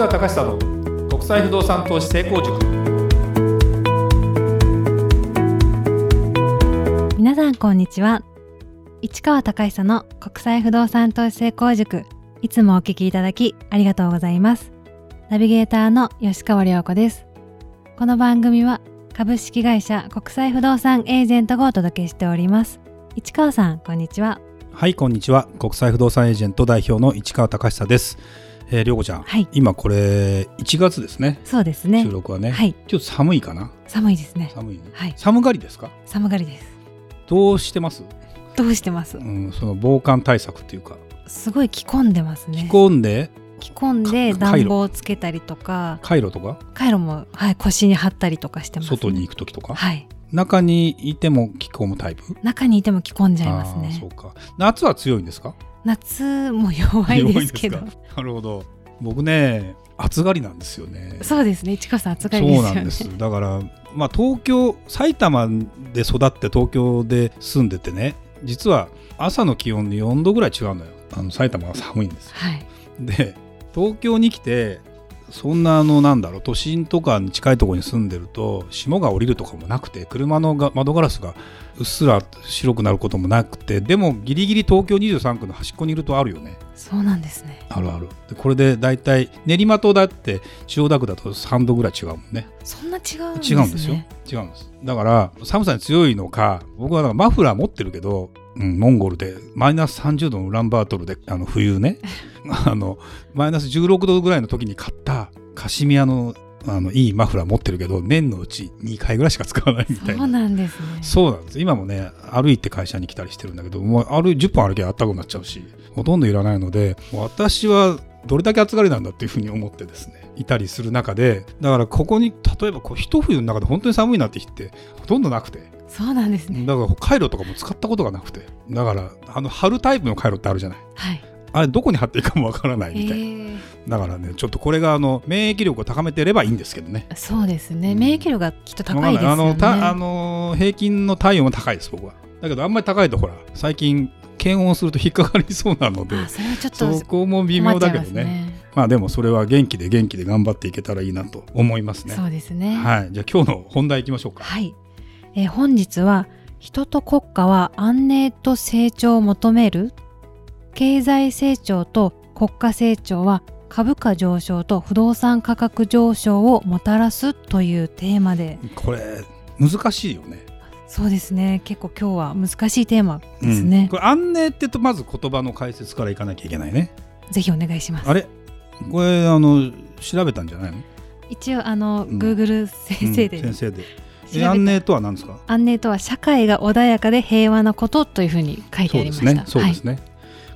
川隆久の国際不動産投資成功塾。皆さんこんにちは。市川隆久の国際不動産投資成功塾。いつもお聞きいただきありがとうございます。ナビゲーターの吉川良子です。この番組は株式会社国際不動産エージェントがお届けしております。市川さんこんにちは。はいこんにちは。国際不動産エージェント代表の市川隆久ですえー、りょうこちゃん、はい、今これ1月ですね。そうですね。収録はね、はい、ちょっと寒いかな？寒いですね。寒い。ね、はい、寒がりですか？寒がりです。どうしてます？どうしてます？うんその防寒対策っていうか。すごい着込んでますね。着込んで？着込んで暖房をつけたりとか。カイロとか？カイロも、はい、腰に貼ったりとかしてます、ね、外に行く時とか？はい。中にいても着込むタイプ？中にいても着込んじゃいますね。そうか。夏は強いんですか？夏も弱いですけど。なるほど。僕ね暑がりなんですよね。そうですね。市川さん暑がりですよね。そうなんです。だからまあ東京埼玉で育って東京で住んでてね実は朝の気温で4度ぐらい違うのよ。あの埼玉は寒いんですよ、はい、で東京に来てそんなあのなんだろう都心とかに近いところに住んでると霜が降りるとかもなくて車のが窓ガラスがうっすら白くなることもなくてでもギリギリ東京23区の端っこにいるとあるよね。そうなんですね。あるある。でこれで大体練馬とだって千代田区だと3度ぐらい違うもんね。そんな違うんです、ね、違うんですよ。違うんです。だから寒さに強いのか僕はマフラー持ってるけどうん、モンゴルでマイナス30度のウランバートルであの冬ね。あのマイナス16度ぐらいの時に買ったカシミヤのあのいいマフラー持ってるけど年のうち2回ぐらいしか使わないみたいな。そうなんですね。そうなんです。今もね歩いて会社に来たりしてるんだけどもう歩10分歩きゃあったかくなっちゃうしほとんどいらないので私はどれだけ暑がりなんだっていうふうに思ってですねいたりする中でだからここに例えばこう一冬の中で本当に寒いなって日ってほとんどなくてそうなんですね。だからカイロとかも使ったことがなくて。だからあの貼るタイプのカイロってあるじゃない、はい、あれどこに貼っていいかもわからないみたいな、だからねちょっとこれがあの免疫力を高めてればいいんですけどね。そうですね、免疫力がきっと高いですよね。あのあの平均の体温は高いです僕は。だけどあんまり高いとほら最近検温すると引っかかりそうなのでそれはちょっとそこも微妙だけどね、ね、まあでもそれは元気で元気で頑張っていけたらいいなと思いますね。そうですね。はい。じゃあ今日の本題いきましょうか。はい、えー、本日は人と国家は安寧と成長を求める経済成長と国家成長は株価上昇と不動産価格上昇をもたらすというテーマで。これ難しいよね。そうですね。結構今日は難しいテーマですね、うん、これ安寧ってとまず言葉の解説からいかなきゃいけないね。ぜひお願いします。あれ？これあの調べたんじゃないの？一応あの、うん、Google 先生で、うん、先生で安寧とは何ですか？安寧とは社会が穏やかで平和なことというふうに書いてありました。そうですね、はい、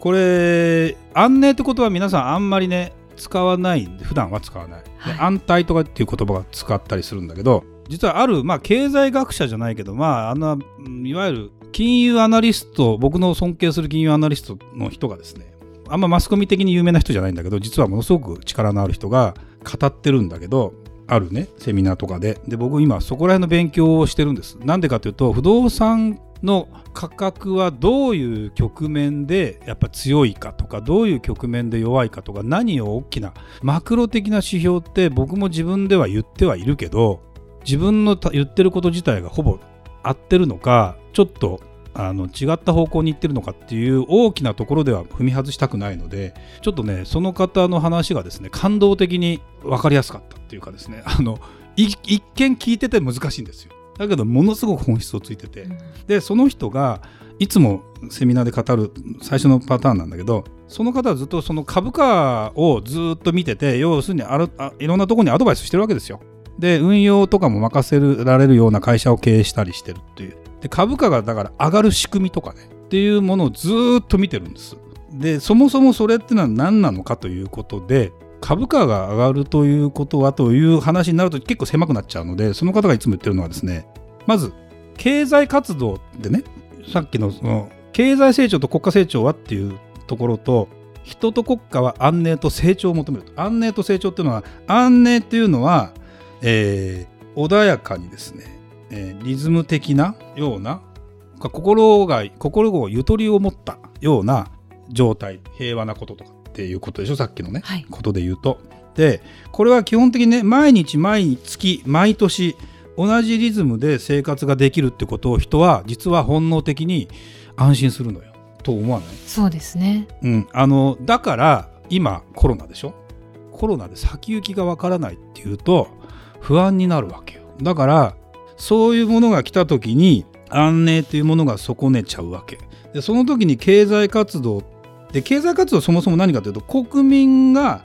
これ安寧ってことは皆さんあんまりね使わない。普段は使わない、はい、安泰とかっていう言葉が使ったりするんだけど実はある、まあ、経済学者じゃないけど、まあ、あのいわゆる金融アナリスト僕の尊敬する金融アナリストの人がですねあんまマスコミ的に有名な人じゃないんだけど実はものすごく力のある人が語ってるんだけどあるねセミナーとかで。で僕今そこら辺の勉強をしてるんです。なんでかというと不動産の価格はどういう局面でやっぱ強いかとかどういう局面で弱いかとか何を大きなマクロ的な指標って僕も自分では言ってはいるけど自分の言ってること自体がほぼ合ってるのかちょっとあの違った方向に行ってるのかっていう大きなところでは踏み外したくないのでちょっとねその方の話がですね感動的に分かりやすかったっていうかですね あの一見聞いてて難しいんですよ。だけどものすごく本質をついてて、うん、でその人がいつもセミナーで語る最初のパターンなんだけどその方はずっとその株価をずっと見てて要するにあるあいろんなところにアドバイスしてるわけですよ。で運用とかも任せられるような会社を経営したりしてるっていうで株価がだから上がる仕組みとかねっていうものをずっと見てるんです。でそもそもそれってのは何なのかということで株価が上がるということはという話になると結構狭くなっちゃうのでその方がいつも言ってるのはですねまず経済活動でねさっきのその経済成長と国家成長はっていうところと人と国家は安寧と成長を求める安寧と成長っていうのは安寧っていうのは、えー、穏やかにですねえー、リズム的なような心が心をゆとりを持ったような状態平和なこととかっていうことでしょさっきのね、はい、ことで言うと。でこれは基本的にね毎日毎月毎年同じリズムで生活ができるってことを人は実は本能的に安心するのよ。と思わない？そうですね、うん、あのだから今コロナでしょ？コロナで先行きがわからないっていうと不安になるわけよ。だからそういうものが来た時に安寧というものが損ねちゃうわけ。でその時に経済活動で経済活動そもそも何かというと国民が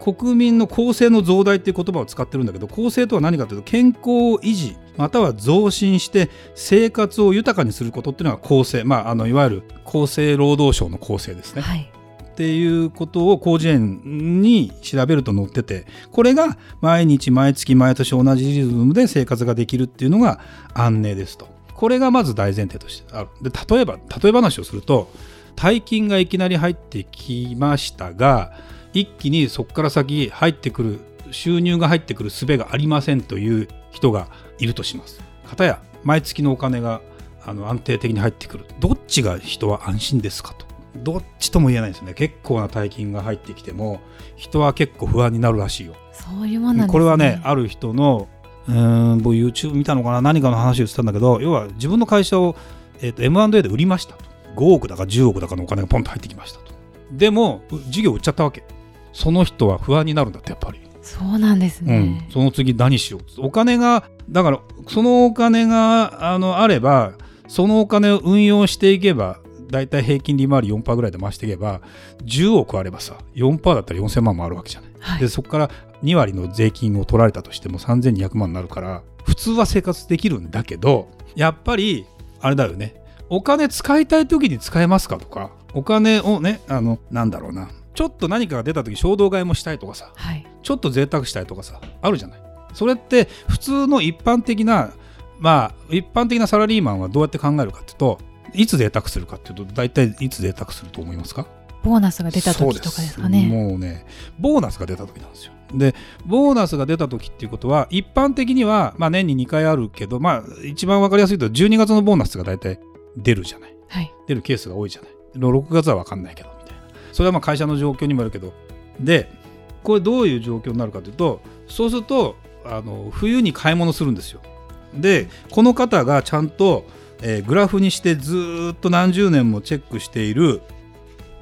国民の公正の増大っていう言葉を使ってるんだけど公正とは何かというと健康維持または増進して生活を豊かにすることっていうのが公正、まあ、あのいわゆる厚生労働省の公正ですね。はい。っていうことを広辞苑に調べると載っててこれが毎日毎月毎年同じリズムで生活ができるっていうのが安寧ですと。これがまず大前提としてある。で例えば例え話をすると大金がいきなり入ってきましたが一気にそこから先入ってくる収入が入ってくる術がありませんという人がいるとします。かたや毎月のお金があの安定的に入ってくる。どっちが人は安心ですかと。どっちとも言えないですね。結構な大金が入ってきても人は結構不安になるらしいよ。そういうもね、これはねある人のうん僕 YouTube 見たのかな？何かの話をしてたんだけど要は自分の会社を、えーと、M&A で売りましたと。5億だか10億だかのお金がポンと入ってきましたと。でも事業売っちゃったわけ。その人は不安になるんだってやっぱり。そうなんですね、うん、その次何しようお金がだからそのお金があのあればそのお金を運用していけばだいたい平均利回り4%ぐらいで増していけば10億あればさ4%だったら4000万もあるわけじゃない、はい、でそこから2割の税金を取られたとしても3200万になるから普通は生活できるんだけどやっぱりあれだよね。お金使いたい時に使えますかとかお金をねあのなんだろうな。ちょっと何かが出た時衝動買いもしたいとかさ、はい、ちょっと贅沢したいとかさあるじゃない。それって普通の一般的なまあ一般的なサラリーマンはどうやって考えるかっていうといつ贅沢するかっていうと大体いつ贅沢すると思いますか？ボーナスが出た時とかですかね。もうねボーナスが出た時なんですよ。でボーナスが出た時っていうことは一般的には、まあ、年に2回あるけど、まあ、一番分かりやすいと12月のボーナスが大体出るじゃない、はい、出るケースが多いじゃない。6月は分かんないけどみたいな。それはまあ会社の状況にもよるけど。でこれどういう状況になるかというとそうするとあの冬に買い物するんですよ。でこの方がちゃんとえー、グラフにしてずっと何十年もチェックしている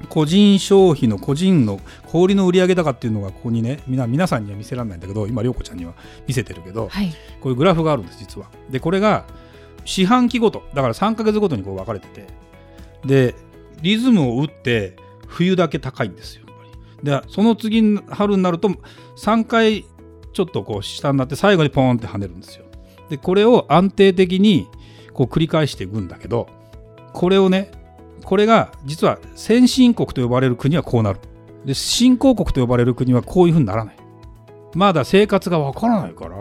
個人消費の個人の小売の売上高っていうのがここにね皆さんには見せられないんだけど今涼子ちゃんには見せてるけど、はい、こういうグラフがあるんです実は。でこれが四半期ごとだから3か月ごとにこう分かれててでリズムを打って冬だけ高いんですよ。でその次春になると3回ちょっとこう下になって最後にポーンって跳ねるんですよ。でこれを安定的にこう繰り返していくんだけどこれをねこれが実は先進国と呼ばれる国はこうなる。で新興国と呼ばれる国はこういうふうにならない。まだ生活がわからないから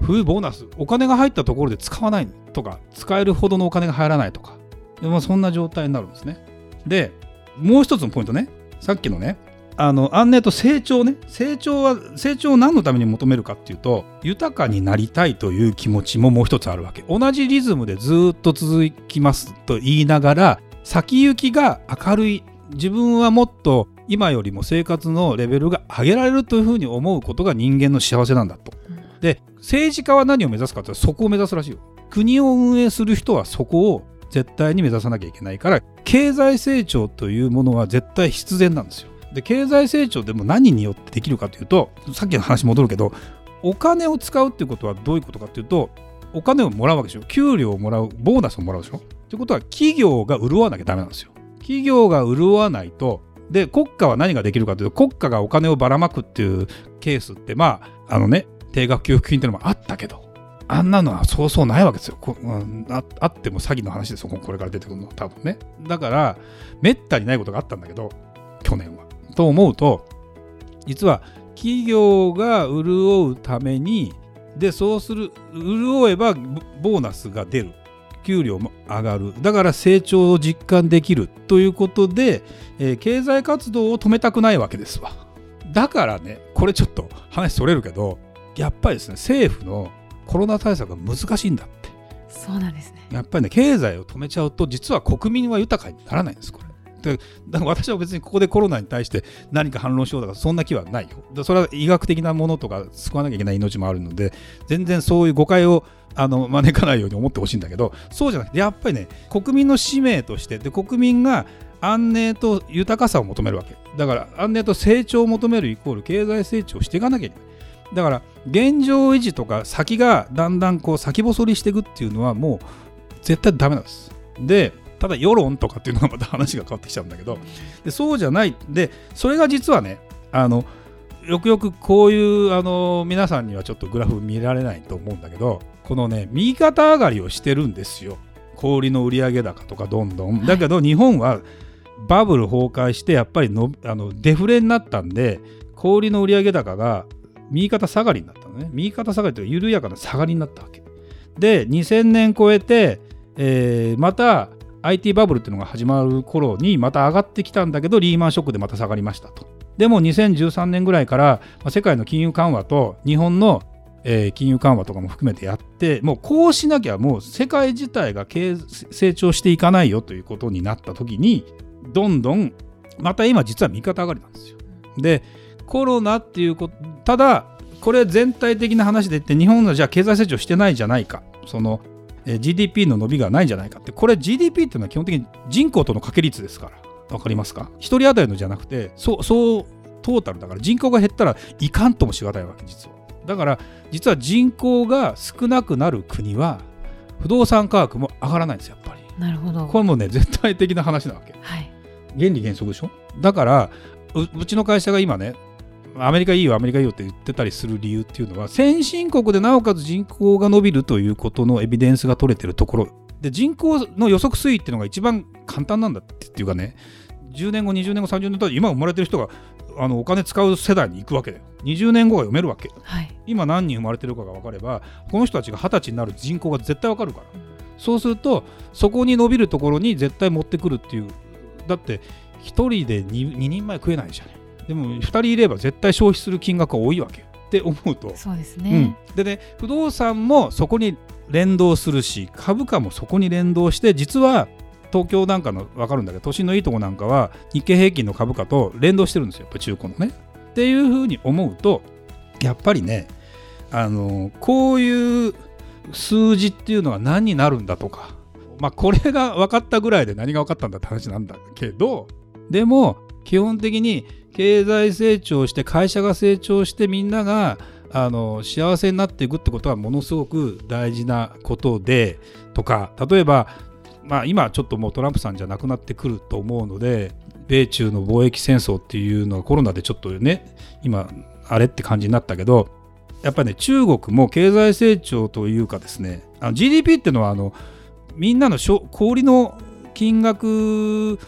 冬ボーナスお金が入ったところで使わないとか使えるほどのお金が入らないとか。でもそんな状態になるんですね。でもう一つのポイントね。さっきのねあの安寧と成長ね成長は成長を何のために求めるかっていうと豊かになりたいという気持ちももう一つあるわけ同じリズムでずっと続きますと言いながら先行きが明るい自分はもっと今よりも生活のレベルが上げられるというふうに思うことが人間の幸せなんだと。で政治家は何を目指すかってそこを目指すらしいよ。国を運営する人はそこを絶対に目指さなきゃいけないから経済成長というものは絶対必然なんですよ。で経済成長でも何によってできるかというとさっきの話戻るけどお金を使うっていうことはどういうことかっていうとお金をもらうわけでしょ給料をもらうボーナスをもらうでしょってことは企業が潤わなきゃダメなんですよ企業が潤わないとで国家は何ができるかというと国家がお金をばらまくっていうケースってまああのね定額給付金っていうのもあったけどあんなのはそうそうないわけですよ。こああっても詐欺の話ですよ、これから出てくるのは、多分ね。だから、めったにないことがあったんだけど、去年は。と思うと実は企業が潤うためにでそうする潤えばボーナスが出る。給料も上がる。だから成長を実感できるということで、えー、経済活動を止めたくないわけですわ。だからねこれちょっと話それるけどやっぱりですね政府のコロナ対策が難しいんだって。そうなんですね。やっぱりね経済を止めちゃうと実は国民は豊かにならないんですこれでだから私は別にここでコロナに対して何か反論しようとかそんな気はないよ。それは医学的なものとか救わなきゃいけない命もあるので全然そういう誤解をあの招かないように思ってほしいんだけどそうじゃなくてやっぱりね国民の使命としてで国民が安寧と豊かさを求めるわけ。だから安寧と成長を求めるイコール経済成長していかなきゃいけない。だから現状維持とか先がだんだんこう先細りしていくっていうのはもう絶対ダメなんです。でただ世論とかっていうのがまた話が変わってきちゃうんだけどでそうじゃない。でそれが実はねあのよくよくこういうあの皆さんにはちょっとグラフ見られないと思うんだけどこのね右肩上がりをしてるんですよ。小売の売上高とかどんどん。だけど日本はバブル崩壊してやっぱりのあのデフレになったんで小売の売上高が右肩下がりになったのね。右肩下がりというか緩やかな下がりになったわけ。で2000年超えて、えーまた IT バブルっていうのが始まる頃にまた上がってきたんだけどリーマンショックでまた下がりましたと。でも2013年ぐらいから、世界の金融緩和と日本の、金融緩和とかも含めてやってもうこうしなきゃもう世界自体が成長していかないよということになった時にどんどんまた今実は右肩上がりなんですよ。でコロナっていうことただこれ全体的な話で言って日本がじゃあ経済成長してないじゃないか。その GDP の伸びがないんじゃないかって。これ GDP っていうのは基本的に人口との掛け率ですから。わかりますか？一人当たりのじゃなくてそうそうトータルだから人口が減ったらいかんともしがたいわけ実は。だから実は人口が少なくなる国は不動産価格も上がらないんですよやっぱり。なるほど。これもね絶対的な話なわけ。はい。原理原則でしょ？だからううちの会社が今ねアメリカいいよアメリカいいよって言ってたりする理由っていうのは先進国でなおかつ人口が伸びるということのエビデンスが取れてるところ。で人口の予測推移っていうのが一番簡単なんだってっていうかね。10年後20年後30年後今生まれてる人があのお金使う世代に行くわけ。だよ20年後が読めるわけ。はい。今何人生まれてるかが分かればこの人たちが20歳になる人口が絶対分かるから。そうするとそこに伸びるところに絶対持ってくるっていう。だって1人で 2, 2人前食えないじゃないでも2人いれば絶対消費する金額が多いわけよ。って思うと、そうですうん。ね。、でね不動産もそこに連動するし株価もそこに連動して実は東京なんかの分かるんだけど都心のいいとこなんかは日経平均の株価と連動してるんですよ。やっぱ中古のね。っていうふうに思うとやっぱりねあのこういう数字っていうのは何になるんだとか。まあこれが分かったぐらいで何が分かったんだって話なんだけどでも基本的に経済成長して会社が成長してみんながあの幸せになっていくってことはものすごく大事なことでとか例えば、まあ、今ちょっともうトランプさんじゃなくなってくると思うので米中の貿易戦争っていうのはコロナでちょっとね今あれって感じになったけどやっぱりね中国も経済成長というかですねあの GDP っていうのはあのみんなの小売の金額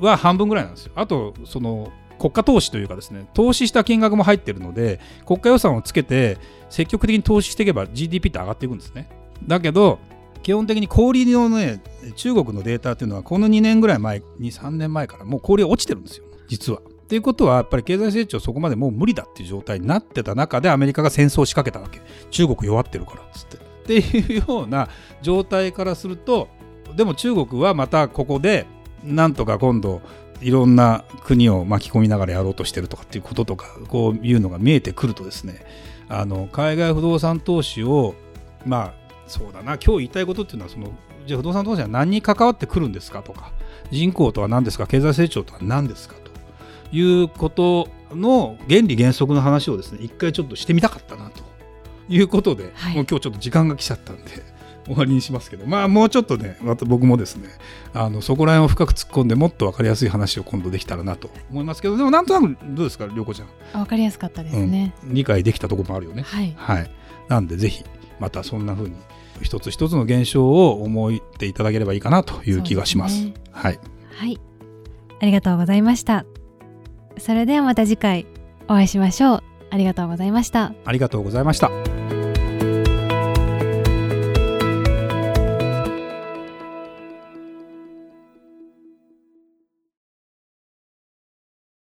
は半分ぐらいなんですよ。あとその国家投資というかですね投資した金額も入ってるので国家予算をつけて積極的に投資していけば GDP って上がっていくんですね。だけど基本的に小売のね中国のデータっていうのはこの2年ぐらい前23年前からもう小売落ちてるんですよ実は。っていうことはやっぱり経済成長そこまでもう無理だっていう状態になってた中でアメリカが戦争を仕掛けたわけ中国弱ってるからっつって。っていうような状態からするとでも中国はまたここでなんとか今度いろんな国を巻き込みながらやろうとしてるとかっていうこととかこういうのが見えてくるとですねあの海外不動産投資をまあそうだな今日言いたいことっていうのはそのじゃあ不動産投資は何に関わってくるんですかとか人口とは何ですか経済成長とは何ですかということの原理原則の話をですね一回ちょっとしてみたかったなということで、はい。もう今日ちょっと時間が来ちゃったんで終わりにしますけどまあもうちょっとねまた僕もですねあのそこら辺を深く突っ込んでもっと分かりやすい話を今度できたらなと思いますけどでもなんとなくどうですか涼子ちゃん、あわかりやすかったですね。うん、理解できたところもあるよねはい。はいなんでぜひまたそんな風に一つ一つの現象を思っていただければいいかなという気がしますねはいはい。ありがとうございました。それではまた次回お会いしましょう。ありがとうございました。ありがとうございました